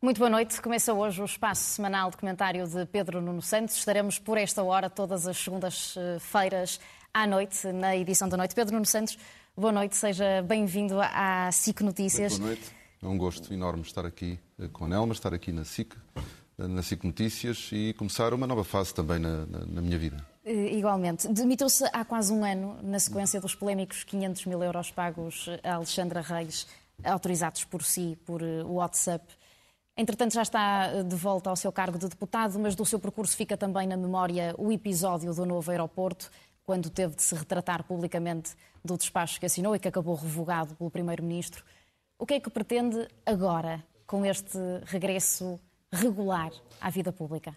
Muito boa noite. Começa hoje o espaço semanal de comentário de Pedro Nuno Santos. Estaremos por esta hora, todas as segundas-feiras à noite, na edição da noite. Pedro Nuno Santos, boa noite, seja bem-vindo à SIC Notícias. Boa noite. É um gosto enorme estar aqui eh, com a Nelma, estar aqui na SIC, eh, na SIC Notícias e começar uma nova fase também na, na, na minha vida. Eh, igualmente. Demitiu-se há quase um ano, na sequência dos polémicos 500 mil euros pagos a Alexandra Reis, autorizados por si, por WhatsApp. Entretanto, já está de volta ao seu cargo de deputado, mas do seu percurso fica também na memória o episódio do novo aeroporto, quando teve de se retratar publicamente do despacho que assinou e que acabou revogado pelo Primeiro-Ministro. O que é que pretende agora com este regresso regular à vida pública?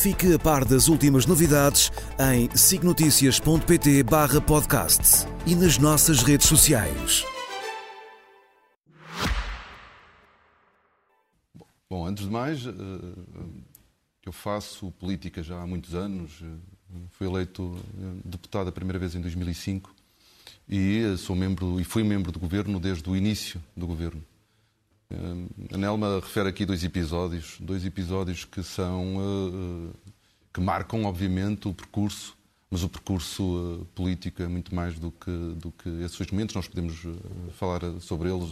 Fique a par das últimas novidades em signoticias.pt barra podcast e nas nossas redes sociais. Bom, antes de mais, eh, eh, eu faço política já há muitos anos. Eh, fui eleito deputado a primeira vez em 2005 e sou membro e fui membro do governo desde o início do governo. A Nelma refere aqui dois episódios, dois episódios que são uh, que marcam obviamente o percurso, mas o percurso político é muito mais do que do que esses dois momentos. Nós podemos falar sobre eles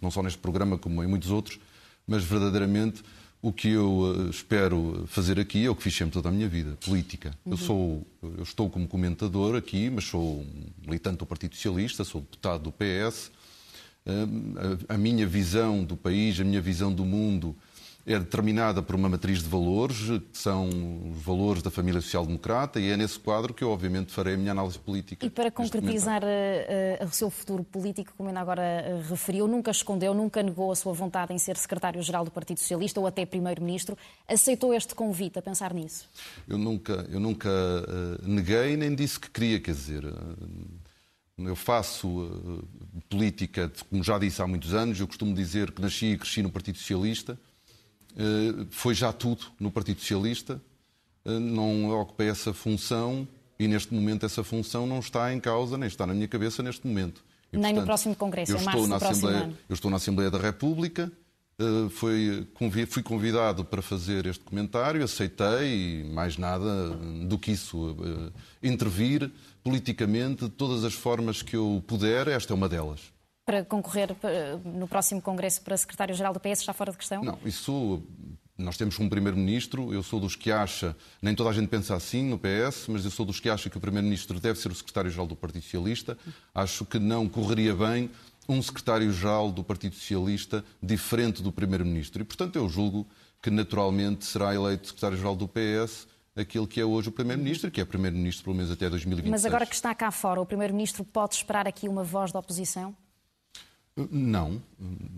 não só neste programa como em muitos outros, mas verdadeiramente o que eu espero fazer aqui é o que fiz sempre toda a minha vida, política. Uhum. Eu sou, eu estou como comentador aqui, mas sou militante do Partido Socialista, sou deputado do PS a minha visão do país, a minha visão do mundo é determinada por uma matriz de valores, que são os valores da família social-democrata, e é nesse quadro que eu, obviamente, farei a minha análise política. E para concretizar uh, o seu futuro político, como ainda agora uh, referiu, nunca escondeu, nunca negou a sua vontade em ser secretário-geral do Partido Socialista ou até primeiro-ministro. Aceitou este convite a pensar nisso? Eu nunca, eu nunca neguei nem disse que queria, quer dizer. Eu faço uh, política, como já disse há muitos anos, eu costumo dizer que nasci e cresci no Partido Socialista. Uh, foi já tudo no Partido Socialista. Uh, não ocupei essa função e neste momento essa função não está em causa, nem está na minha cabeça neste momento. E, nem portanto, no próximo Congresso, em março do próximo ano. Eu estou na Assembleia da República, foi, fui convidado para fazer este comentário, aceitei mais nada do que isso, intervir politicamente de todas as formas que eu puder, esta é uma delas. Para concorrer no próximo Congresso para secretário-geral do PS está fora de questão? Não, isso nós temos um primeiro-ministro, eu sou dos que acha, nem toda a gente pensa assim no PS, mas eu sou dos que acha que o primeiro-ministro deve ser o secretário-geral do Partido Socialista. Acho que não correria bem um secretário-geral do Partido Socialista diferente do primeiro-ministro. E, portanto, eu julgo que naturalmente será eleito secretário-geral do PS aquele que é hoje o Primeiro-Ministro, que é Primeiro-Ministro pelo menos até 2026. Mas agora que está cá fora, o Primeiro-Ministro pode esperar aqui uma voz da oposição? Não,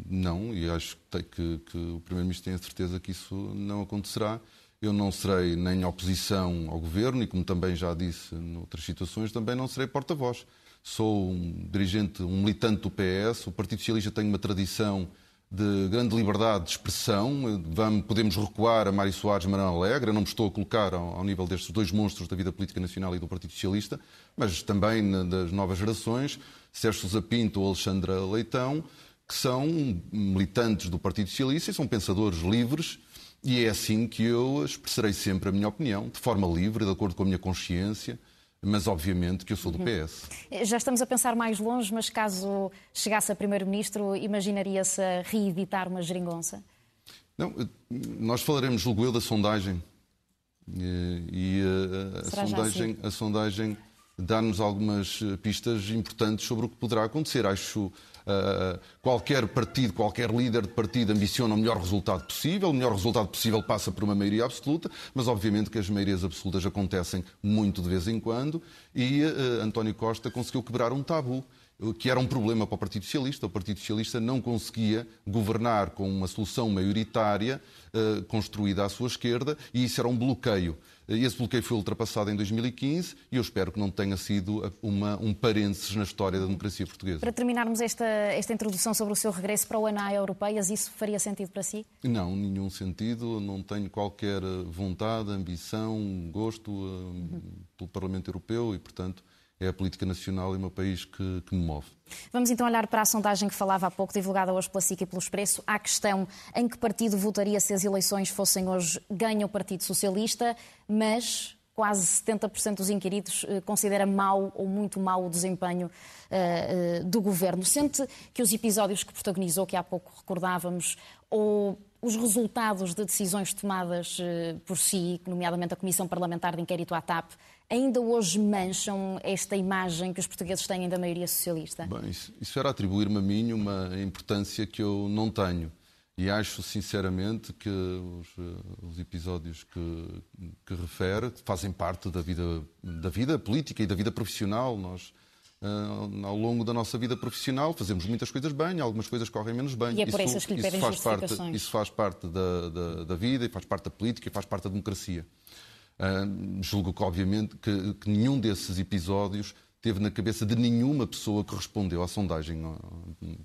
não, e acho que, que, o Primeiro-Ministro tem a certeza que isso não acontecerá. Eu não serei nem oposição ao Governo e, como também já disse em outras situações, também não serei porta-voz. Sou um dirigente, um militante do PS, o Partido Socialista tem uma tradição de grande liberdade de expressão. Vamos, podemos recuar a Mário Soares e Manuel Alegre. Eu não me estou a colocar ao, ao, nível destes dois monstros da vida política nacional e do Partido Socialista, mas também na, das novas gerações, Sérgio Sousa Pinto ou Alexandra Leitão, que são militantes do Partido Socialista e são pensadores livres. E é assim que eu expressarei sempre a minha opinião, de forma livre, de acordo com a minha consciência mas obviamente que eu sou do uhum. PS. Já estamos a pensar mais longe, mas caso chegasse a Primeiro-Ministro, imaginaria-se a reeditar uma geringonça? Não, nós falaremos, julgo eu, da sondagem. E, a, a sondagem, assim? a sondagem dá-nos algumas pistas importantes sobre o que poderá acontecer. Acho Uh, qualquer partido, qualquer líder de partido ambiciona o melhor resultado possível. O melhor resultado possível passa por uma maioria absoluta, mas obviamente que as maiorias absolutas acontecem muito de vez em quando e uh, António Costa conseguiu quebrar um tabu. que era um problema para o Partido Socialista. O Partido Socialista não conseguia governar com uma solução maioritária uh, construída à sua esquerda e isso era um bloqueio. Esse bloqueio foi ultrapassado em 2015 e eu espero que não tenha sido uma, um parênteses na história da democracia portuguesa. Para terminarmos esta, esta introdução sobre o seu regresso para o ANA Europeias, isso faria sentido para si? Não, nenhum sentido. Não tenho qualquer vontade, ambição, gosto uh, pelo Parlamento Europeu e, portanto, é a política nacional e o meu país que, que, me move. Vamos então olhar para a sondagem que falava há pouco, divulgada hoje pela SIC e pelo Expresso, à questão em que partido votaria se as eleições fossem hoje ganha o Partido Socialista, mas quase 70% dos inquiridos eh, considera mau ou muito mau o desempenho uh, do governo. Sente que os episódios que protagonizou, que há pouco recordávamos, ou os resultados de decisões tomadas uh, por si, nomeadamente a Comissão Parlamentar de Inquérito à TAP, ainda hoje mancham esta imagem que os portugueses têm da maioria socialista? Bem, isso, isso era atribuir-me a mim uma importância que eu não tenho. E acho sinceramente que os, eh, os episódios que, que, refere fazem parte da vida, da vida política e da vida profissional. Nós, uh, ao longo da nossa vida profissional, fazemos muitas coisas bem, algumas coisas correm menos bem. E é por isso, essas que lhe pedem faz parte, Isso faz parte da, da, da vida, e faz parte da política, e faz parte da democracia. Uh, julgo que, obviamente, que, que, nenhum desses episódios teve na cabeça de nenhuma pessoa que respondeu à sondagem,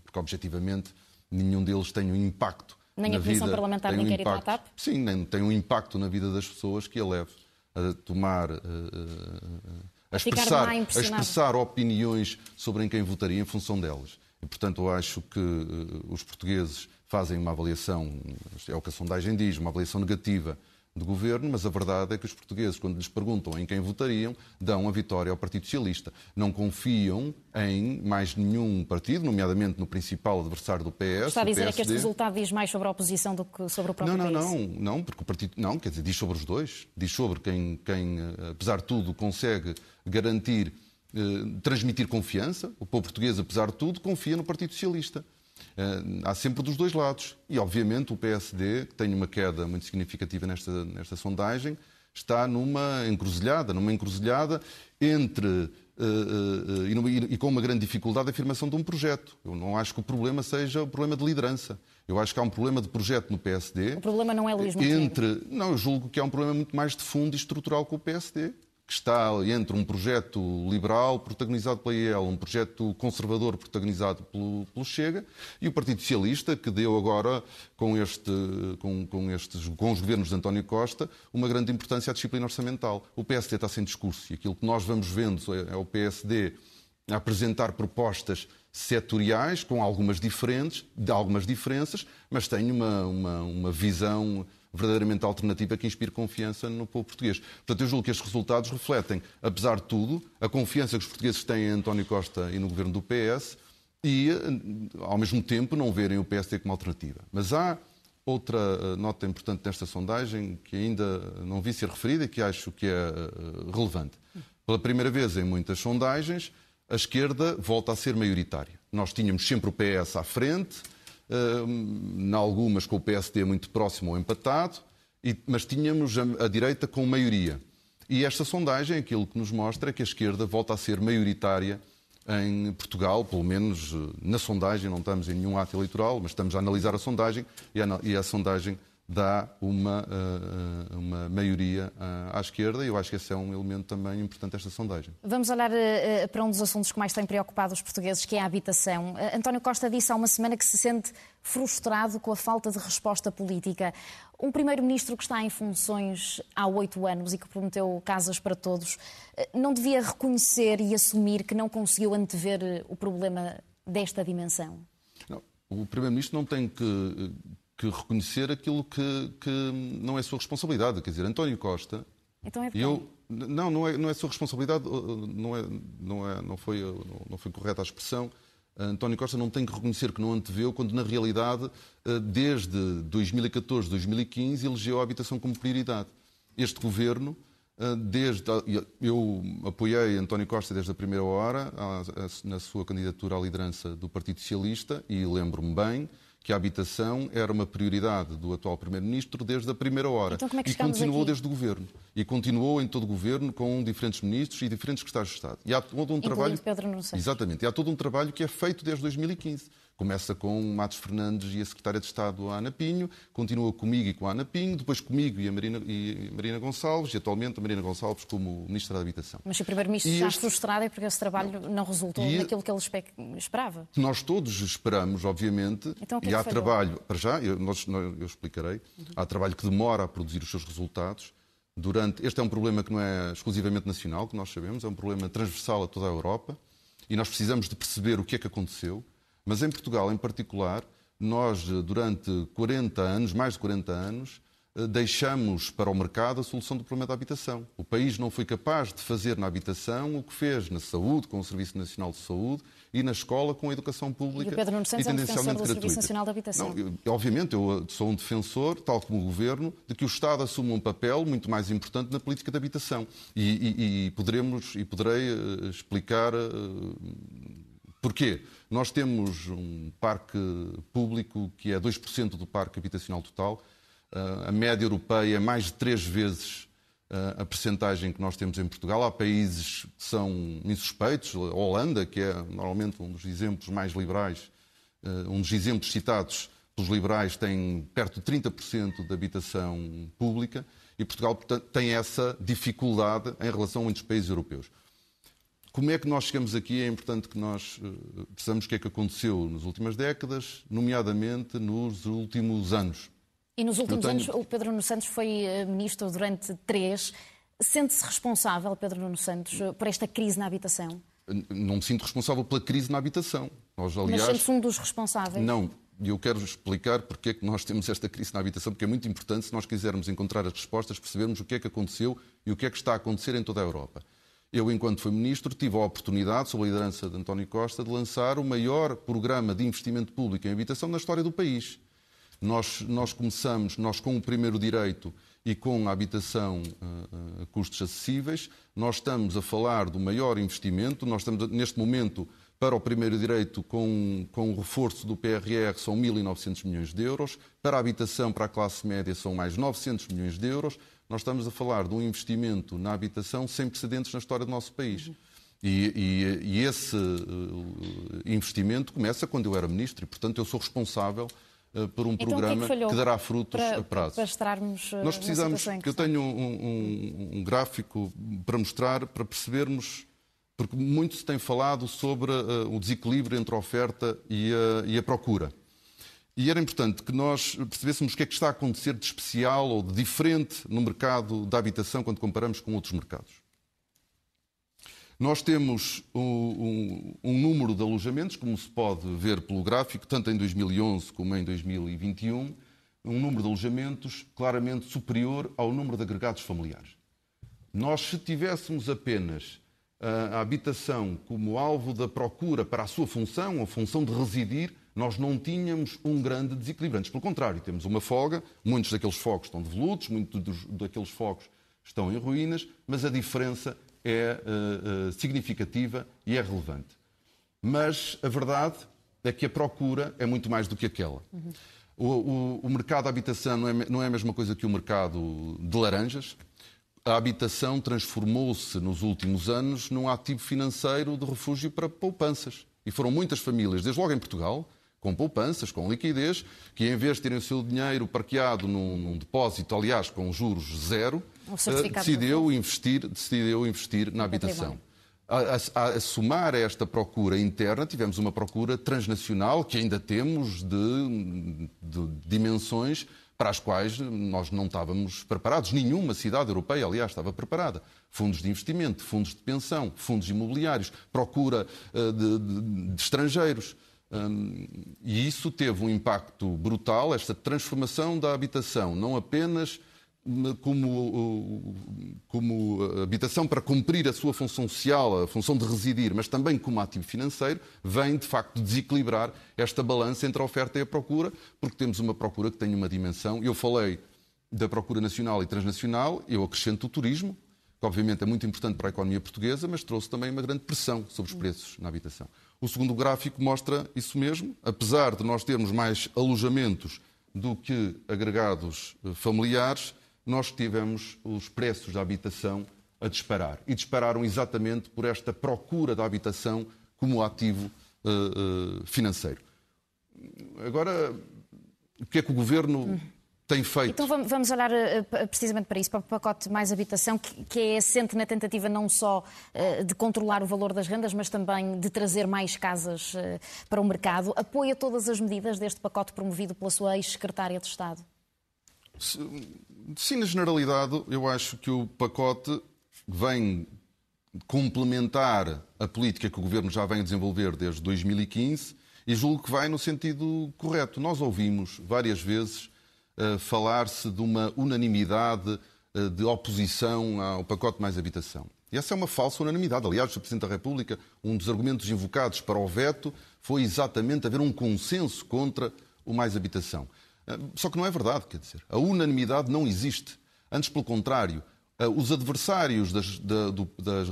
porque, objetivamente, nenhum deles tem um impacto. Nem na a Comissão vida, Parlamentar Inquérito um à TAP? Sim, nem tem um impacto na vida das pessoas que a leve a tomar. Uh, a, expressar, a expressar opiniões sobre em quem votaria em função delas. E, portanto, eu acho que os portugueses fazem uma avaliação, é o que a sondagem diz, uma avaliação negativa de governo, mas a verdade é que os portugueses, quando lhes perguntam em quem votariam, dão a vitória ao Partido Socialista. Não confiam em mais nenhum partido, nomeadamente no principal adversário do PS. Está a dizer é que este resultado diz mais sobre a oposição do que sobre o próprio não, não, país? Não, não, porque o partido não, quer dizer, diz sobre os dois, diz sobre quem, quem apesar de tudo, consegue garantir, eh, transmitir confiança. O povo português, apesar de tudo, confia no Partido Socialista. Eh, há sempre dos dois lados. E, obviamente, o PSD, que tem uma queda muito significativa nesta, nesta sondagem, está numa encruzilhada, numa encruzilhada entre uh, uh, uh, e, e, com uma grande dificuldade a afirmação de um projeto. Eu não acho que o problema seja o problema de liderança. Eu acho que há um problema de projeto no PSD. O problema não é Luís Montenegro. Entre, não, eu julgo que há um problema muito mais de fundo e estrutural com o PSD que está entre um projeto liberal protagonizado pela IEL, um projeto conservador protagonizado pelo, pelo, Chega, e o Partido Socialista, que deu agora, com, este, com, com, estes, com os governos de António Costa, uma grande importância à disciplina orçamental. O PSD está sem discurso, e aquilo que nós vamos vendo é, é o PSD a apresentar propostas setoriais, com algumas diferentes, de algumas diferenças, mas tem uma, uma, uma visão verdadeiramente alternativa que inspire confiança no povo português. Portanto, eu julgo que estes resultados refletem, apesar de tudo, a confiança que os portugueses têm em António Costa e no governo do PS e, ao mesmo tempo, não verem o PSD como alternativa. Mas há outra eh, nota importante nesta sondagem que ainda não vi ser referida e que acho que é eh, relevante. Pela primeira vez em muitas sondagens, a esquerda volta a ser maioritária. Nós tínhamos sempre o PS à frente, em algumas com o PSD muito próximo ou empatado, mas tínhamos a, direita com maioria. E esta sondagem, aquilo que nos mostra é que a esquerda volta a ser maioritária em Portugal, pelo menos eh, na sondagem, não estamos em nenhum ato eleitoral, mas estamos a analisar a sondagem e a sondagem dá uma, eh, eh, uma maioria à esquerda e eu acho que esse é um elemento também importante desta sondagem. Vamos olhar eh, para um dos assuntos que mais tem preocupado os portugueses, que é a habitação. António Costa disse há uma semana que se sente frustrado com a falta de resposta política. Um primeiro-ministro que está em funções há oito anos e que prometeu casas para todos, não devia reconhecer e assumir que não conseguiu antever o problema desta dimensão? Não, o primeiro-ministro não tem que que reconhecer aquilo que, que não é sua responsabilidade. Quer dizer, António Costa. Então é eu Não, não é, não é sua responsabilidade, não, é, não, é, não, foi, não foi correta a expressão. António Costa não tem que reconhecer que não anteveu, quando na realidade, desde 2014, 2015, elegeu a habitação como prioridade. Este governo, desde. Eu apoiei António Costa desde a primeira hora na sua candidatura à liderança do Partido Socialista e lembro-me bem que a habitação era uma prioridade do atual Primeiro-Ministro desde a primeira hora. Então, como é que e continuou aqui? desde o Governo. E continuou em todo o Governo com diferentes ministros e diferentes secretários de Estado. E há todo um trabalho. Pedro Santos. Exatamente. E há todo um trabalho que é feito desde 2015. Começa com Matos Fernandes e a Secretária de Estado, a Ana Pinho, continua comigo e com a Ana Pinho, depois comigo e a Marina, e a Marina Gonçalves, e atualmente a Marina Gonçalves como Ministra da Habitação. Mas se o Primeiro-Ministro está este... frustrado é porque esse trabalho não, não resultou e... naquilo que ele esperava. Nós todos esperamos, obviamente, então, e há trabalho, para já, eu, nós, eu explicarei, uhum. há trabalho que demora a produzir os seus resultados. Durante, este é um problema que não é exclusivamente nacional, que nós sabemos, é um problema transversal a toda a Europa, e nós precisamos de perceber o que é que aconteceu mas em Portugal, em particular, nós, durante 40 anos, mais de 40 anos, eh, deixamos para o mercado a solução do problema da habitação. O país não foi capaz de fazer na habitação o que fez na saúde, com o Serviço Nacional de Saúde, e na escola, com a educação pública. E o Pedro Nuno Santos é um defensor do Serviço Nacional de Habitação. Não, eu, obviamente, eu sou um defensor, tal como o Governo, de que o Estado assuma um papel muito mais importante na política de habitação. E, e, e poderemos, e poderei explicar porquê. Nós temos um parque público que é 2% do parque habitacional total. Ah, a média europeia é mais de três vezes ah, a percentagem que nós temos em Portugal. Há países que são insuspeitos. A Holanda, que é normalmente um dos exemplos mais liberais, ah, um dos exemplos citados pelos liberais, tem perto de 30% de habitação pública. E Portugal, portanto, tem essa dificuldade em relação a muitos países europeus. Como é que nós chegamos aqui? É importante que nós uh, percebamos o que é que aconteceu nas últimas décadas, nomeadamente nos últimos anos. E nos últimos tenho... anos, o Pedro Nuno Santos foi eh, ministro durante três. Sente-se responsável, Pedro Nuno Santos, eh, por esta crise na habitação? Não me sinto responsável pela crise na habitação. Nós, aliás... Mas sente-se um dos responsáveis? Não, e eu quero explicar porque é que nós temos esta crise na habitação, porque é muito importante, se nós quisermos encontrar as respostas, percebermos o que é que aconteceu e o que é que está a acontecer em toda a Europa. Eu, enquanto fui ministro, tive a oportunidade, sob a liderança de António Costa, de lançar o maior programa de investimento público em habitação na história do país. Nós, nós começamos, nós com o primeiro direito e com a habitação uh, a custos acessíveis, nós estamos a falar do maior investimento, nós estamos neste momento para o primeiro direito, com, com o reforço do PRR, são 1.900 milhões de euros. Para a habitação, para a classe média, são mais 900 milhões de euros nós estamos a falar de um investimento na habitação sem precedentes na história do nosso país. E, e, e, esse uh, investimento começa quando eu era ministro e, portanto, eu sou responsável uh, por um então, programa que, é que, que, dará frutos para, a prazo. Para estarmos, uh, Nós precisamos, que eu tenho um, um, um, gráfico para mostrar, para percebermos, porque muito se tem falado sobre o desequilíbrio entre a oferta e a, e a procura. E era importante que nós percebêssemos o que é que está a acontecer de especial ou de diferente no mercado da habitação quando comparamos com outros mercados. Nós temos um, um, um, número de alojamentos, como se pode ver pelo gráfico, tanto em 2011 como em 2021, um número de alojamentos claramente superior ao número de agregados familiares. Nós, se tivéssemos apenas a habitação como alvo da procura para a sua função, a função de residir, nós não tínhamos um grande desequilíbrio. Antes, pelo contrário, temos uma folga, muitos daqueles fogos estão devolutos, muitos daqueles fogos estão em ruínas, mas a diferença é uh, uh, significativa e é relevante. Mas a verdade é que a procura é muito mais do que aquela. Uhum. O, o, o, mercado de habitação não é, não é a mesma coisa que o mercado de laranjas. A habitação transformou-se nos últimos anos num ativo financeiro de refúgio para poupanças. E foram muitas famílias, desde logo em Portugal, com poupanças, com liquidez, que em vez de terem o seu dinheiro parqueado num, num depósito, aliás, com juros zero, uh, decidiu, investir, decidiu investir na habitação. A, a, a, somar a esta procura interna, tivemos uma procura transnacional que ainda temos de, de dimensões para as quais nós não estávamos preparados. Nenhuma cidade europeia, aliás, estava preparada. Fundos de investimento, fundos de pensão, fundos imobiliários, procura uh, de, de, de estrangeiros. Um, e isso teve um impacto brutal, esta transformação da habitação, não apenas como, como habitação para cumprir a sua função social, a função de residir, mas também como ativo financeiro, vem de facto desequilibrar esta balança entre a oferta e a procura, porque temos uma procura que tem uma dimensão. Eu falei da procura nacional e transnacional, eu acrescento o turismo, que obviamente é muito importante para a economia portuguesa, mas trouxe também uma grande pressão sobre os preços na habitação. O segundo gráfico mostra isso mesmo. Apesar de nós termos mais alojamentos do que agregados eh, familiares, nós tivemos os preços da habitação a disparar. E dispararam exatamente por esta procura da habitação como ativo uh, uh, financeiro. Agora, o que é que o governo tem feito. Então vamos olhar eh, precisamente para isso, para o pacote mais habitação, que é assente na tentativa não só eh, de controlar o valor das rendas, mas também de trazer mais casas eh, para o mercado. Apoia todas as medidas deste pacote promovido pela sua ex-secretária de Estado? Sim, na generalidade, eu acho que o pacote vem complementar a política que o Governo já vem a desenvolver desde 2015 e julgo que vai no sentido correto. Nós ouvimos várias vezes falar-se de uma unanimidade uh, de oposição ao pacote mais habitação. E essa é uma falsa unanimidade. Aliás, o Presidente da República, um dos argumentos invocados para o veto foi exatamente haver um consenso contra o mais habitação. Uh, só que não é verdade, quer dizer, a unanimidade não existe. Antes, pelo contrário, os adversários das, da, do,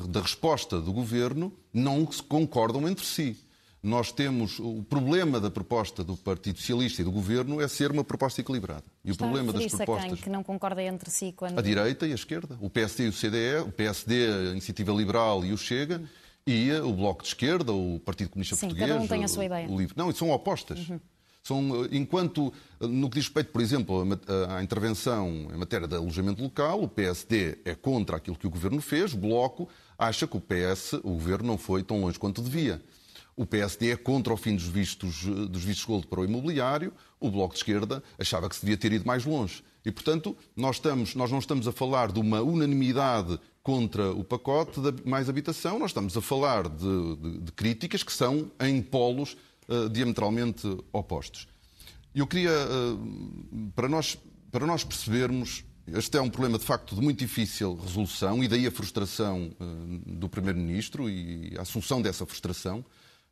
da resposta do governo não concordam entre si nós temos o problema da proposta do Partido Socialista e do Governo é ser uma proposta equilibrada. E Está o problema das propostas a quem? que não concorda entre si quando a direita e a esquerda, o PSD e o CDE, o PSD, a Iniciativa Liberal e o Chega e o Bloco de Esquerda, o Partido Comunista Sim, Português, cada um tem a sua ideia. o Livre. Não, são opostas. Uhum. São, enquanto, no que diz respeito, por exemplo, à intervenção em matéria de alojamento local, o PSD é contra aquilo que o Governo fez, o Bloco acha que o PS, o Governo, não foi tão longe quanto devia. O PSD é contra o fim dos vistos, dos vistos gold para o imobiliário, o Bloco de Esquerda achava que se devia ter ido mais longe. E, portanto, nós, estamos, nós não estamos a falar de uma unanimidade contra o pacote de mais habitação, nós estamos a falar de, de, de críticas que são em polos uh, diametralmente opostos. Eu queria, uh, para, nós, para nós percebermos, este é um problema de facto de muito difícil resolução e daí a frustração uh, do Primeiro-Ministro e a assunção dessa frustração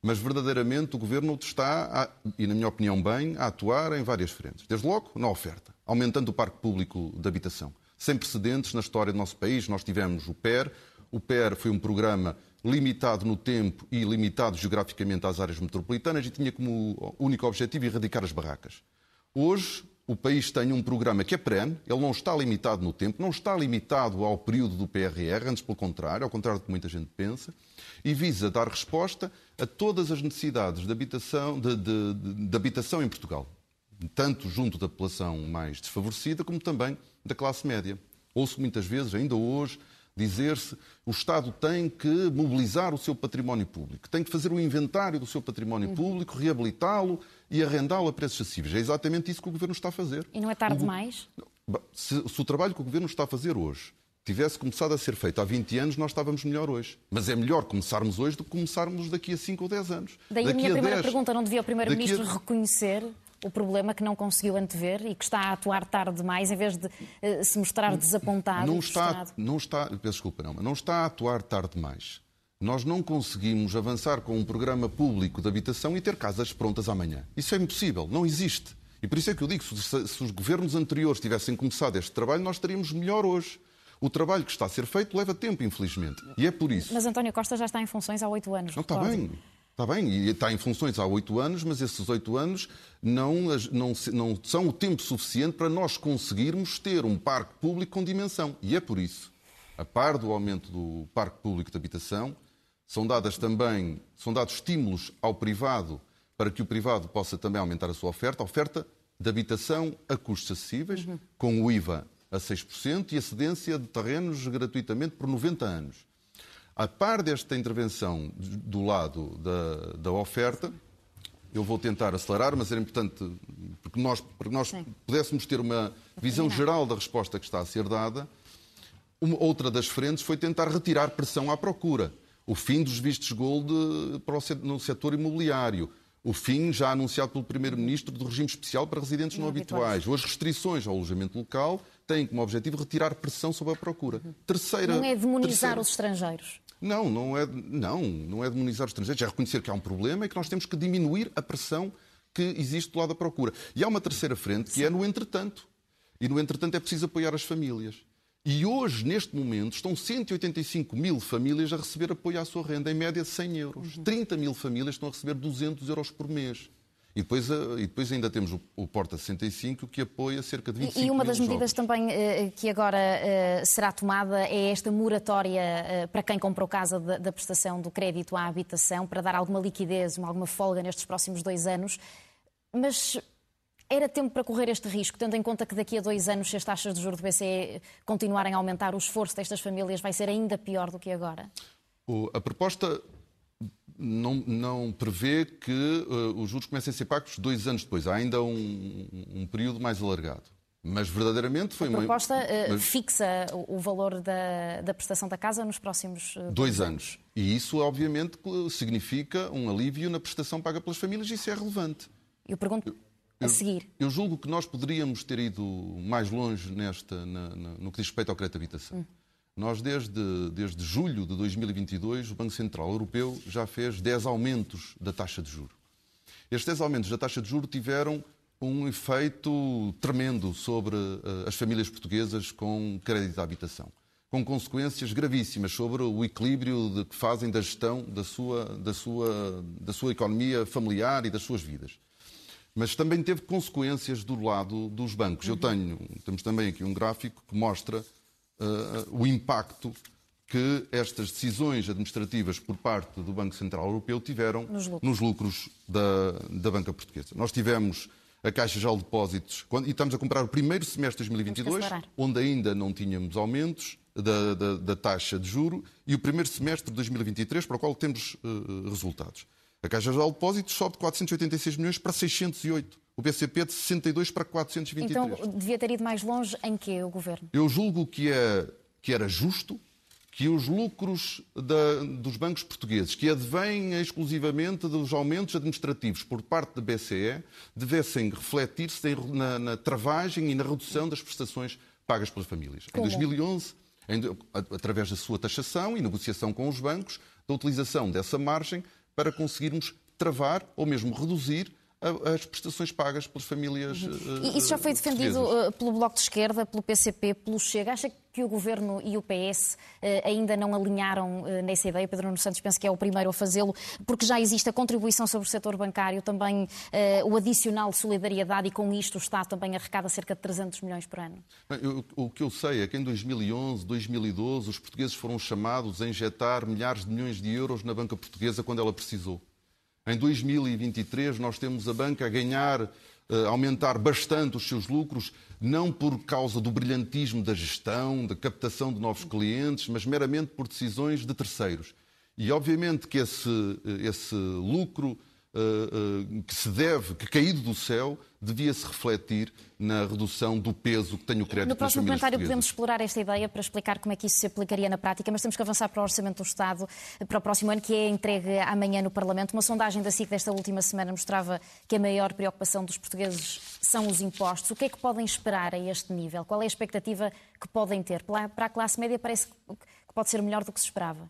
mas verdadeiramente o Governo está, a, e na minha opinião bem, a atuar em várias frentes. Desde logo, na oferta, aumentando o parque público de habitação. Sem precedentes na história do nosso país, nós tivemos o PER. O PER foi um programa limitado no tempo e limitado geograficamente às áreas metropolitanas e tinha como único objetivo erradicar as barracas. Hoje, o país tem um programa que é perene, ele não está limitado no tempo, não está limitado ao período do PRR, antes pelo contrário, ao contrário do que muita gente pensa, e visa dar resposta a todas as necessidades de habitação, de, de, de habitação em Portugal, tanto junto da população mais desfavorecida como também da classe média. Ouço muitas vezes, ainda hoje, dizer-se o Estado tem que mobilizar o seu património público, tem que fazer o um inventário do seu património uhum. público, reabilitá-lo e arrendá-lo a preços acessíveis. É exatamente isso que o Governo está a fazer. E não é tarde demais? Se, se o trabalho que o Governo está a fazer hoje tivesse começado a ser feito há 20 anos, nós estávamos melhor hoje. Mas é melhor começarmos hoje do que começarmos daqui a 5 ou 10 anos. Daí daqui a minha a primeira 10, pergunta, não devia o Primeiro-Ministro a... reconhecer o problema que não conseguiu antever e que está a atuar tarde demais, em vez de uh, se mostrar desapontado não está, não está, peço desculpa, não, não está a atuar tarde demais. Nós não conseguimos avançar com um programa público de habitação e ter casas prontas amanhã. Isso é impossível, não existe. E por isso é que eu digo, se, se os governos anteriores tivessem começado este trabalho, nós estaríamos melhor hoje. O trabalho que está a ser feito leva tempo, infelizmente. E é por isso. Mas António Costa já está em funções há oito anos. Não, está bem. Está bem, e está em funções há oito anos, mas esses oito anos não, não, não são o tempo suficiente para nós conseguirmos ter um parque público com dimensão. E é por isso, a par do aumento do parque público de habitação, são dadas também são dados estímulos ao privado para que o privado possa também aumentar a sua oferta, a oferta de habitação a custos acessíveis, uhum. com o IVA a 6% e a cedência de terrenos gratuitamente por 90 anos. A par desta intervenção do lado da, da oferta, eu vou tentar acelerar, mas era importante porque nós, porque nós pudéssemos ter uma visão geral da resposta que está a ser dada. Uma, outra das frentes foi tentar retirar pressão à procura. O fim dos vistos gold para o, no setor imobiliário, o fim, já anunciado pelo Primeiro-Ministro, do regime especial para residentes não, não habituais, ou as restrições ao alojamento local, têm como objetivo retirar pressão sobre a procura. Terceira, não é demonizar terceira... os estrangeiros. Não, não é, não, não é demonizar os estrangeiros, é reconhecer que há um problema e que nós temos que diminuir a pressão que existe do lado da procura. E há uma terceira frente que é no entretanto. E no entretanto é preciso apoiar as famílias. E hoje, neste momento, estão 185 mil famílias a receber apoio à sua renda, em média 100 euros. Uhum. 30 mil famílias estão a receber 200 euros por mês. E depois, eh, e depois ainda temos o, o, Porta 65, que apoia cerca de 25 E uma das medidas também uh, que agora uh, será tomada é esta moratória uh, para quem comprou casa da, da, prestação do crédito à habitação, para dar alguma liquidez, alguma folga nestes próximos dois anos. Mas era tempo para correr este risco, tendo em conta que daqui a dois anos, se as taxas de juros do BCE continuarem a aumentar, o esforço destas famílias vai ser ainda pior do que agora? A proposta não, não prevê que uh, os juros comecem a ser pagos dois anos depois. Há ainda um, um período mais alargado. Mas verdadeiramente foi a proposta uma. Uh, mas... fixa o valor da, da prestação da casa nos próximos uh, dois anos. E isso, obviamente, significa um alívio na prestação paga pelas famílias e isso é relevante. Eu pergunto a seguir. Eu, eu julgo que nós poderíamos ter ido mais longe nesta, na, na, no que diz respeito ao crédito de habitação. Hum. Nós, desde, desde julho de 2022, o Banco Central Europeu já fez 10 aumentos da taxa de juro. Estes 10 aumentos da taxa de juro tiveram um efeito tremendo sobre uh, as famílias portuguesas com crédito de habitação, com consequências gravíssimas sobre o equilíbrio de, que fazem da gestão da sua, da, sua, da sua economia familiar e das suas vidas. Mas também teve consequências do lado dos bancos. Eu tenho, temos também aqui um gráfico que mostra uh, o impacto que estas decisões administrativas por parte do Banco Central Europeu tiveram nos lucros, nos lucros da, da, banca portuguesa. Nós tivemos a Caixa de Depósitos, quando, e estamos a comprar o primeiro semestre de 2022, onde ainda não tínhamos aumentos da, da, da, taxa de juro, e o primeiro semestre de 2023, para o qual temos uh, resultados. A Caixa de Depósitos sobe de 486 milhões para 608 o BCP de 62 para 423. Então, devia ter ido mais longe em que o Governo? Eu julgo que, é, que era justo que os lucros da, dos bancos portugueses, que advêm exclusivamente dos aumentos administrativos por parte da BCE, devessem refletir-se na, na, travagem e na redução das prestações pagas pelas famílias. Como? Em 2011, em, através da sua taxação e negociação com os bancos, da utilização dessa margem para conseguirmos travar ou mesmo reduzir as prestações pagas pelas famílias. Uhum. Isso já foi defendido uh, pelo Bloco de Esquerda, pelo PCP, pelo Chega. Acha que o Governo e o PS uh, ainda não alinharam nessa ideia? Pedro Nuno Santos pensa que é o primeiro a fazê-lo, porque já existe a contribuição sobre o setor bancário, também o adicional de solidariedade e com isto o Estado também arrecada cerca de 300 milhões por ano. Eu, o que eu sei é que em 2011, 2012, os portugueses foram chamados a injetar milhares de milhões de euros na banca portuguesa quando ela precisou. Em 2023, nós temos a banca a ganhar, a eh, aumentar bastante os seus lucros, não por causa do brilhantismo da gestão, da captação de novos clientes, mas meramente por decisões de terceiros. E, obviamente, que esse, eh, esse lucro uh, uh, que se deve, que caído do céu, devia-se refletir na redução do peso que tem o crédito No próximo comentário podemos explorar esta ideia para explicar como é que isso se aplicaria na prática, mas temos que avançar para o Orçamento do Estado para o próximo ano, que é entregue amanhã no Parlamento. Uma sondagem da SIC desta última semana mostrava que a maior preocupação dos portugueses são os impostos. O que é que podem esperar a este nível? Qual é a expectativa que podem ter? Para a classe média parece que pode ser melhor do que se esperava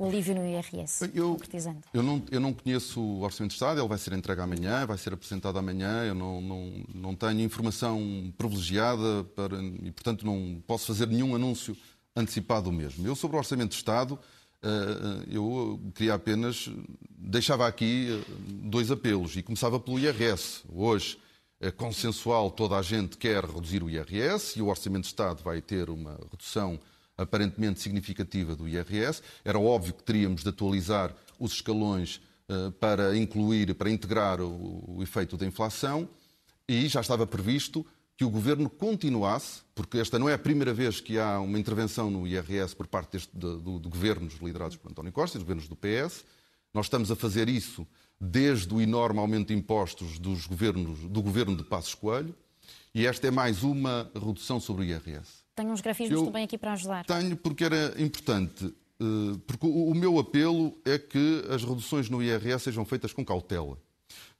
o alívio no IRS, eu, concretizando? Eu não, eu não conheço o Orçamento de Estado, ele vai ser entregue amanhã, vai ser apresentado amanhã, eu não, não, não tenho informação privilegiada para, e, portanto, não posso fazer nenhum anúncio antecipado mesmo. Eu, sobre o Orçamento de Estado, eh, eu queria apenas, deixava aqui eh, dois apelos, e começava pelo IRS. Hoje, é consensual, toda a gente quer reduzir o IRS, e o Orçamento de Estado vai ter uma redução aparentemente significativa do IRS. Era óbvio que teríamos de atualizar os escalões uh, para incluir, para integrar o, efeito da inflação e já estava previsto que o governo continuasse, porque esta não é a primeira vez que há uma intervenção no IRS por parte deste, de, de, de governos liderados por António Costa, dos governos do PS. Nós estamos a fazer isso desde o enorme aumento de impostos dos governos, do governo de Passos Coelho, e esta é mais uma redução sobre o IRS. Tenho uns grafismos eu também aqui para ajudar. Tenho, porque era importante. Eh, porque o meu apelo é que as reduções no IRS sejam feitas com cautela.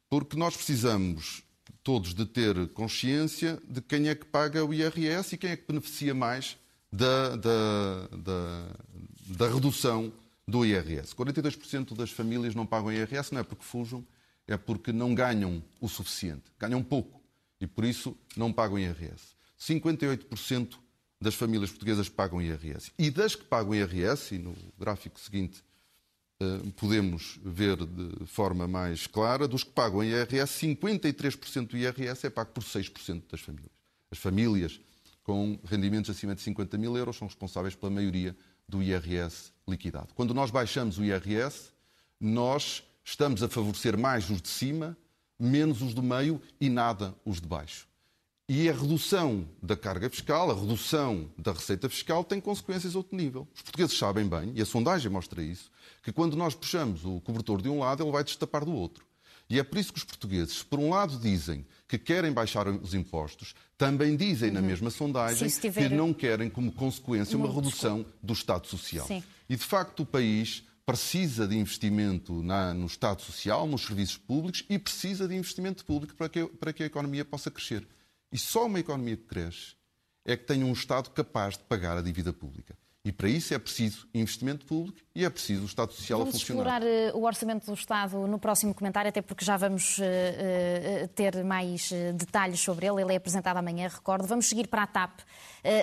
Porque nós precisamos todos de ter consciência de quem é que paga o IRS e quem é que beneficia mais da, da, da, da redução do IRS. 42% das famílias não pagam IRS, não é porque fujam, é porque não ganham o suficiente. Ganham pouco e, por isso, não pagam IRS. 58% das famílias portuguesas que pagam IRS. E das que pagam IRS, e no gráfico seguinte eh, podemos ver de forma mais clara, dos que pagam IRS, 53% do IRS é pago por 6% das famílias. As famílias com rendimentos acima de 50 mil euros são responsáveis pela maioria do IRS liquidado. Quando nós baixamos o IRS, nós estamos a favorecer mais os de cima, menos os do meio e nada os de baixo. E a redução da carga fiscal, a redução da receita fiscal tem consequências a outro nível. Os portugueses sabem bem, e a sondagem mostra isso, que quando nós puxamos o cobertor de um lado, ele vai destapar do outro. E é por isso que os portugueses, por um lado, dizem que querem baixar os impostos, também dizem uhum. na mesma sondagem tiver... que não querem como consequência uma redução do Estado Social. Sim. E de facto o país precisa de investimento na, no Estado Social, nos serviços públicos e precisa de investimento público para que, para que a economia possa crescer. E só uma economia que cresce é que tem um Estado capaz de pagar a dívida pública. E para isso é preciso investimento público e é preciso o Estado Social vamos a funcionar. Vamos explorar uh, o orçamento do Estado no próximo comentário, até porque já vamos uh, uh, ter mais detalhes sobre ele. Ele é apresentado amanhã, recordo. Vamos seguir para a TAP.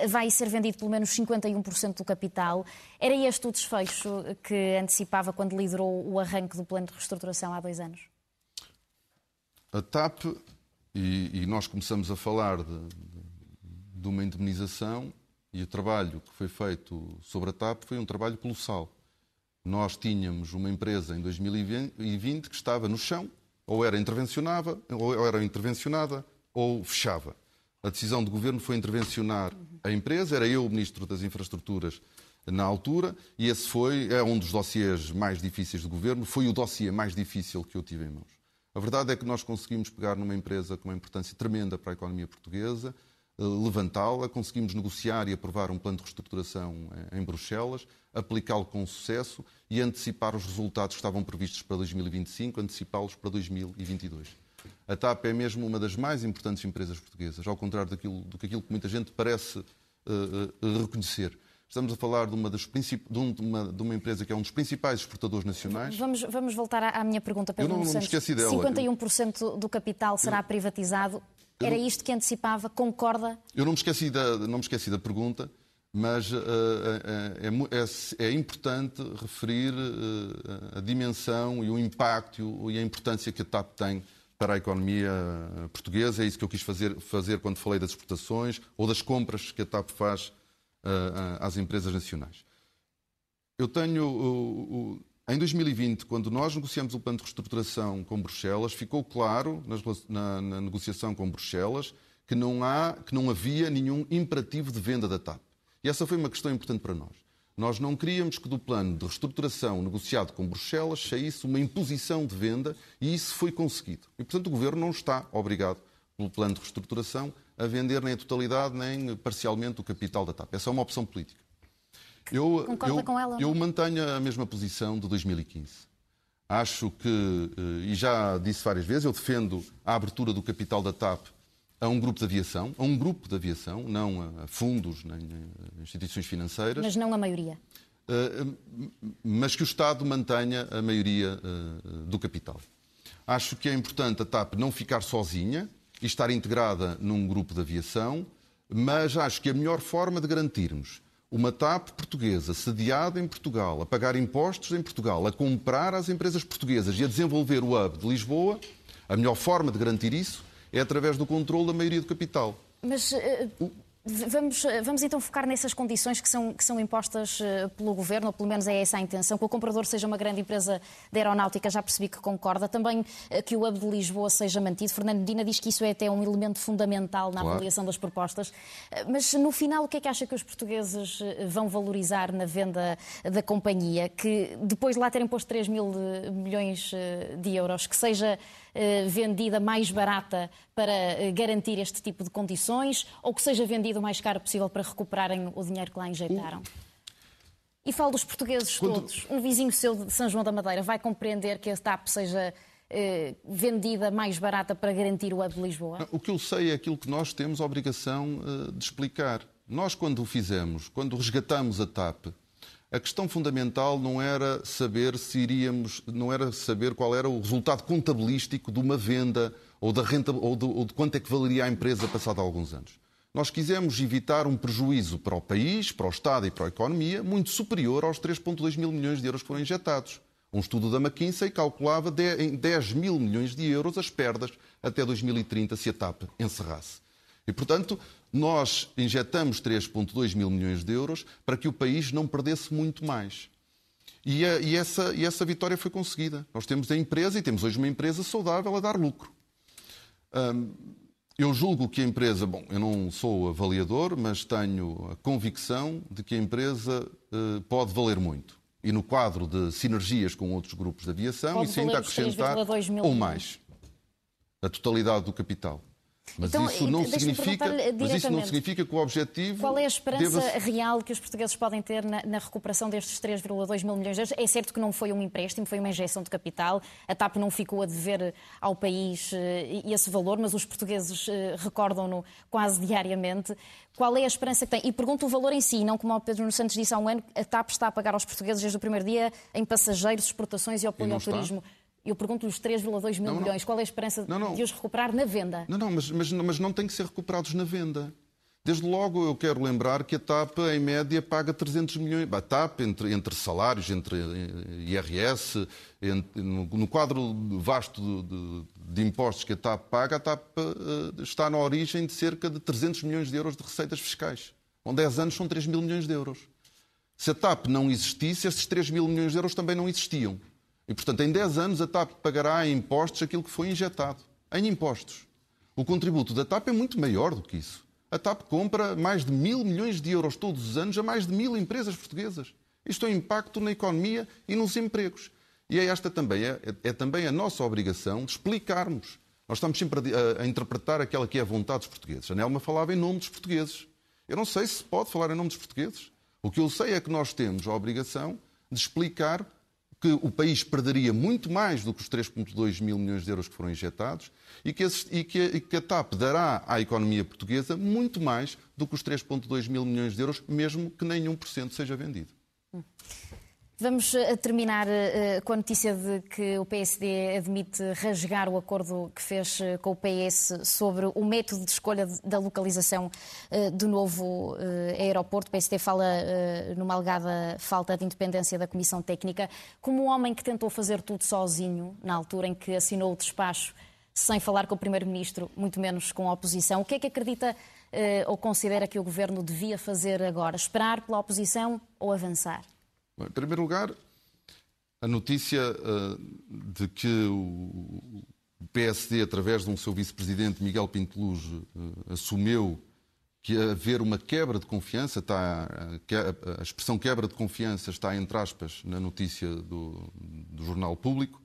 vai ser vendido pelo menos 51% do capital. Era este o desfecho que antecipava quando liderou o arranque do plano de reestruturação há dois anos? A TAP e, e nós começamos a falar de, de, de, uma indemnização e o trabalho que foi feito sobre a TAP foi um trabalho colossal. Nós tínhamos uma empresa em 2020 que estava no chão, ou era intervencionada, ou era intervencionada, ou fechava. A decisão do governo foi intervencionar a empresa, era eu o ministro das Infraestruturas na altura, e esse foi é um dos dossiês mais difíceis do governo, foi o dossiê mais difícil que eu tive em mãos. A verdade é que nós conseguimos pegar numa empresa com uma importância tremenda para a economia portuguesa, eh, levantá-la, conseguimos negociar e aprovar um plano de reestruturação em Bruxelas, aplicá-lo com sucesso e antecipar os resultados que estavam previstos para 2025, antecipá-los para 2022. A TAP é mesmo uma das mais importantes empresas portuguesas, ao contrário daquilo, do que aquilo que muita gente parece uh, uh, reconhecer. Estamos a falar de uma, princip... de, uma, de uma, empresa que é um dos principais exportadores nacionais. Vamos, vamos voltar à, minha pergunta, Pedro Eu não, não me esqueci dela. 51% do capital será privatizado. Era não... isto que antecipava? Concorda? Eu não me esqueci da, não me esqueci da pergunta, mas uh, é, é, é, importante referir uh, a dimensão e o impacto e a importância que a TAP tem para a economia portuguesa. É isso que eu quis fazer, fazer quando falei das exportações ou das compras que a TAP faz às empresas nacionais. Eu tenho. Em 2020, quando nós negociamos o plano de reestruturação com Bruxelas, ficou claro na, na negociação com Bruxelas que não, há, que não havia nenhum imperativo de venda da TAP. E essa foi uma questão importante para nós. Nós não queríamos que do plano de reestruturação negociado com Bruxelas saísse uma imposição de venda e isso foi conseguido. E, portanto, o Governo não está obrigado, pelo plano de reestruturação, a vender nem a totalidade nem parcialmente o capital da TAP. Essa é uma opção política. Eu, Concorda eu, com ela? Eu mantenho a mesma posição de 2015. Acho que, eh, e já disse várias vezes, eu defendo a abertura do capital da TAP a um grupo de aviação, a um grupo de aviação, não a fundos nem a instituições financeiras. Mas não a maioria. Eh, mas que o Estado mantenha a maioria eh, do capital. Acho que é importante a TAP não ficar sozinha, e estar integrada num grupo de aviação, mas acho que a melhor forma de garantirmos uma TAP portuguesa sediada em Portugal, a pagar impostos em Portugal, a comprar às empresas portuguesas e a desenvolver o hub de Lisboa, a melhor forma de garantir isso é através do controle da maioria do capital. Mas uh, Vamos, vamos então focar nessas condições que são, que são impostas eh, pelo Governo, ou pelo menos é essa a intenção, que o comprador seja uma grande empresa de aeronáutica, já percebi que concorda. Também eh, que o hub de Lisboa seja mantido. Fernando Medina diz que isso é até um elemento fundamental na claro. avaliação das propostas. Eh, mas no final, o que é que acha que os portugueses vão valorizar na venda da companhia? Que depois de lá terem posto 3 mil milhões de euros, que seja vendida mais barata para garantir este tipo de condições, ou que seja vendida o mais caro possível para recuperarem o dinheiro que lá injetaram. E falo dos portugueses Quando... todos. Um vizinho seu de São João da Madeira vai compreender que a TAP seja eh, vendida mais barata para garantir o hub de Lisboa? O que eu sei é aquilo que nós temos a obrigação eh, de explicar. Nós, quando o fizemos, quando resgatamos a TAP, a questão fundamental não era saber se iríamos, não era saber qual era o resultado contabilístico de uma venda ou, da renta, ou, de, ou de quanto é que valeria a empresa passado alguns anos. nós quisemos evitar um prejuízo para o país, para o Estado e para a economia muito superior aos 3,2 mil milhões de euros que foram injetados. Um estudo da McKinsey calculava em 10 mil milhões de euros as perdas até 2030 se a TAP encerrasse. E, portanto, nós injetamos 3,2 mil milhões de euros para que o país não perdesse muito mais. E, a, e, essa, e essa vitória foi conseguida. Nós temos a empresa e temos hoje uma empresa saudável a dar lucro. Hum, eu julgo que a empresa, bom, eu não sou avaliador, mas tenho a convicção de que a empresa uh, pode valer muito. E no quadro de sinergias com outros grupos de aviação, pode isso ainda acrescentar ou mais a totalidade do capital. Mas, então, isso não significa, mas isso não significa que o objetivo. Qual é a esperança real que os portugueses podem ter na, na recuperação destes 3,2 mil milhões de euros? É certo que não foi um empréstimo, foi uma injeção de capital. A TAP não ficou a dever ao país eh, esse valor, mas os portugueses eh, recordam-no quase diariamente. Qual é a esperança que tem? E pergunto o valor em si, não como o Pedro Santos disse há um ano, a TAP está a pagar aos portugueses desde o primeiro dia em passageiros, exportações e apoio ao turismo. Eu pergunto-lhe os 3,2 mil não, milhões, qual é a esperança não, de os recuperar na venda? Não, não, mas, mas, mas não têm que ser recuperados na venda. Desde logo, eu quero lembrar que a TAP, em média, paga 300 milhões. A TAP, entre, entre salários, entre eh, IRS, entre, no, no, quadro vasto de, de, de, impostos que a TAP paga, a TAP uh, está na origem de cerca de 300 milhões de euros de receitas fiscais. Com 10 anos são 3 mil milhões de euros. Se a TAP não existisse, esses 3 mil milhões de euros também não existiam. E, portanto, em 10 anos a TAP pagará em impostos aquilo que foi injetado. Em impostos. O contributo da TAP é muito maior do que isso. A TAP compra mais de mil milhões de euros todos os anos a mais de mil empresas portuguesas. Isto tem impacto na economia e nos empregos. E é esta também, é, é também a nossa obrigação de explicarmos. Nós estamos sempre a, a, interpretar aquela que é a vontade dos portugueses. A Nelma falava em nome dos portugueses. Eu não sei se pode falar em nome dos portugueses. O que eu sei é que nós temos a obrigação de explicar que o país perderia muito mais do que os 3,2 mil milhões de euros que foram injetados e que, e, que, e que, a TAP dará à economia portuguesa muito mais do que os 3,2 mil milhões de euros, mesmo que nenhum por cento seja vendido. Hum. Vamos eh, terminar uh, com a notícia de que o PSD admite rasgar o acordo que fez com o PS sobre o método de escolha da localização do novo aeroporto. O PSD fala numa alegada falta de independência da Comissão Técnica. Como um homem que tentou fazer tudo sozinho, na altura em que assinou o despacho, sem falar com o Primeiro-Ministro, muito menos com a oposição, o que é que acredita ou considera que o Governo devia fazer agora? Esperar pela oposição ou avançar? Em primeiro lugar, a notícia uh, de que o PSD, através de um seu vice-presidente, Miguel Pinteluz, uh, assumiu que haver uma quebra de confiança, está, a expressão quebra de confiança está entre aspas na notícia do, do jornal público,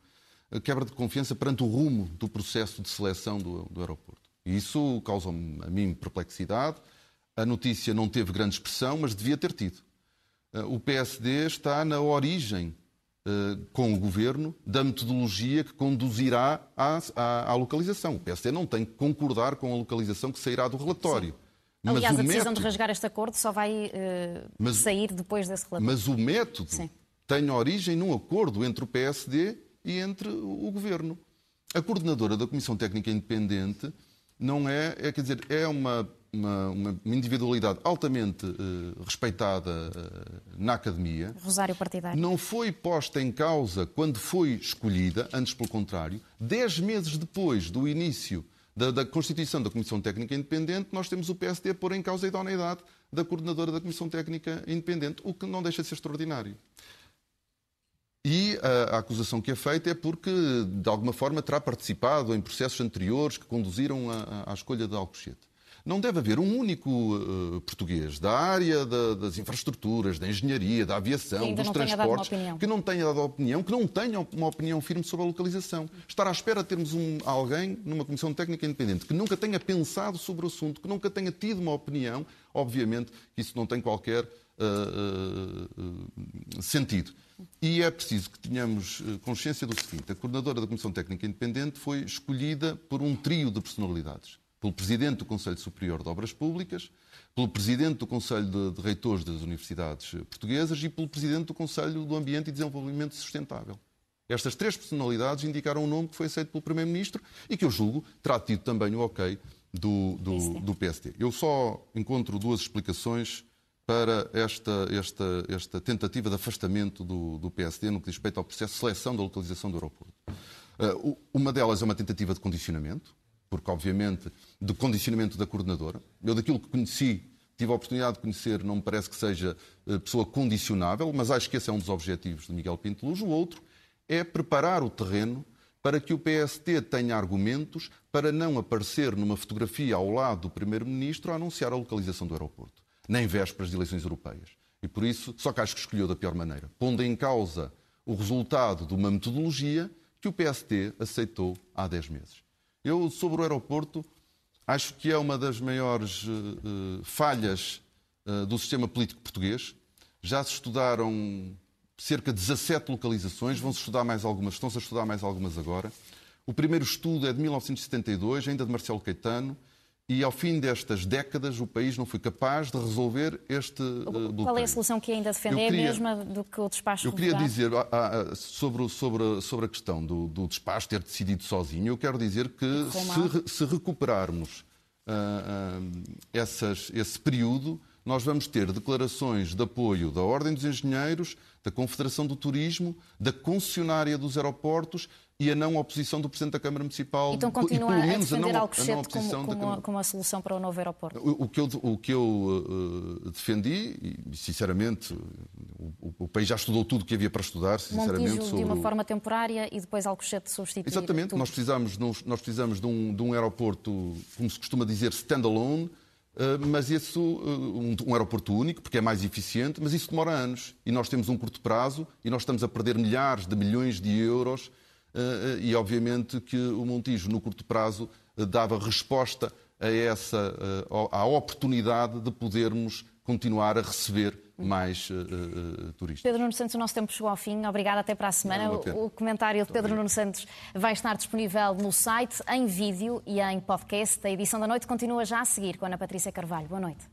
a quebra de confiança perante o rumo do processo de seleção do, do aeroporto. E isso causa a mim perplexidade. A notícia não teve grande expressão, mas devia ter tido. Eh, o PSD está na origem eh, com o governo da metodologia que conduzirá à, à, à, localização. O PSD não tem que concordar com a localização que sairá do relatório. Mas Aliás, a decisão método... de rasgar este acordo só vai uh, mas, sair depois desse relatório. Mas o método Sim. tem origem num acordo entre o PSD e entre o governo. A coordenadora da Comissão Técnica Independente não é, é quer dizer, é uma uma, uma, individualidade altamente uh, respeitada uh, na academia. Rosário partidário. Não foi posta em causa quando foi escolhida, antes pelo contrário. Dez meses depois do início da, da, constituição da Comissão Técnica Independente, nós temos o PSD a pôr em causa a idoneidade da coordenadora da Comissão Técnica Independente, o que não deixa de ser extraordinário. E a, a, acusação que é feita é porque, de alguma forma, terá participado em processos anteriores que conduziram à, escolha de Alcochete. Não deve haver um único uh, português da área da, das infraestruturas, da engenharia, da aviação, dos transportes, que não tenha dado opinião, que não tenha uma opinião firme sobre a localização. Estar à espera de termos um, alguém numa comissão técnica independente que nunca tenha pensado sobre o assunto, que nunca tenha tido uma opinião, obviamente isso não tem qualquer uh, uh, sentido. E é preciso que tenhamos consciência do seguinte: a coordenadora da Comissão Técnica Independente foi escolhida por um trio de personalidades pelo Presidente do Conselho Superior de Obras Públicas, pelo Presidente do Conselho de, de Reitores das Universidades Portuguesas e pelo Presidente do Conselho do Ambiente e Desenvolvimento Sustentável. Estas três personalidades indicaram um nome que foi aceito pelo Primeiro-Ministro e que eu julgo terá tido também o ok do, do, do PSD. Eu só encontro duas explicações para esta, esta, esta tentativa de afastamento do, do PSD no que diz respeito ao processo de seleção da localização do aeroporto. Uh, uma delas é uma tentativa de condicionamento, porque, obviamente, de condicionamento da coordenadora. Eu, daquilo que conheci, tive a oportunidade de conhecer, não me parece que seja uh, pessoa condicionável, mas acho que esse é um dos objetivos de Miguel Pinto Luz. O outro é preparar o terreno para que o PST tenha argumentos para não aparecer numa fotografia ao lado do Primeiro-Ministro a anunciar a localização do aeroporto nem vésperas de eleições europeias. E por isso, só que acho que escolheu da pior maneira, pondo em causa o resultado de uma metodologia que o PST aceitou há 10 meses. Eu, sobre o aeroporto, acho que é uma das maiores uh, falhas uh, do sistema político português. Já se estudaram cerca de 17 localizações, vão-se estudar mais algumas, estão-se a estudar mais algumas agora. O primeiro estudo é de 1972, ainda de Marcelo Caetano, e ao fim destas décadas o país não foi capaz de resolver este uh, bloqueio. Qual é a solução que ainda defende? É a mesma do que o despacho Eu queria dizer ah, ah, sobre, sobre, sobre a questão do, do, despacho ter decidido sozinho, eu quero dizer que se, se, recuperarmos essas, esse período, nós vamos ter declarações de apoio da Ordem dos Engenheiros, da Confederação do Turismo, da concessionária dos aeroportos e a não oposição do Presidente da Câmara Municipal. Então continua a defender Alcochete como, como, como, a solução para o novo aeroporto? O, o que eu, o que eu uh, defendi, e sinceramente, o, o, país já estudou tudo o que havia para estudar, sinceramente. Montijo sobre... de uma forma temporária e depois Alcochete substituir Exatamente, tudo. nós precisamos, nós precisamos de um, de um aeroporto, como se costuma dizer, standalone, Uh, mas isso, uh, um, um, aeroporto único, porque é mais eficiente, mas isso demora anos. E nós temos um curto prazo e nós estamos a perder milhares de milhões de euros eh, e obviamente que o Montijo, no curto prazo, eh, dava resposta a essa eh, à oportunidade de podermos continuar a receber mais uh, uh, turistas. Pedro Nuno Santos, o nosso tempo chegou ao fim. Obrigado até para a semana. O, o, comentário de Pedro Nuno Santos vai estar disponível no site, em vídeo e em podcast. A edição da noite continua já a seguir com a Ana Patrícia Carvalho. Boa noite.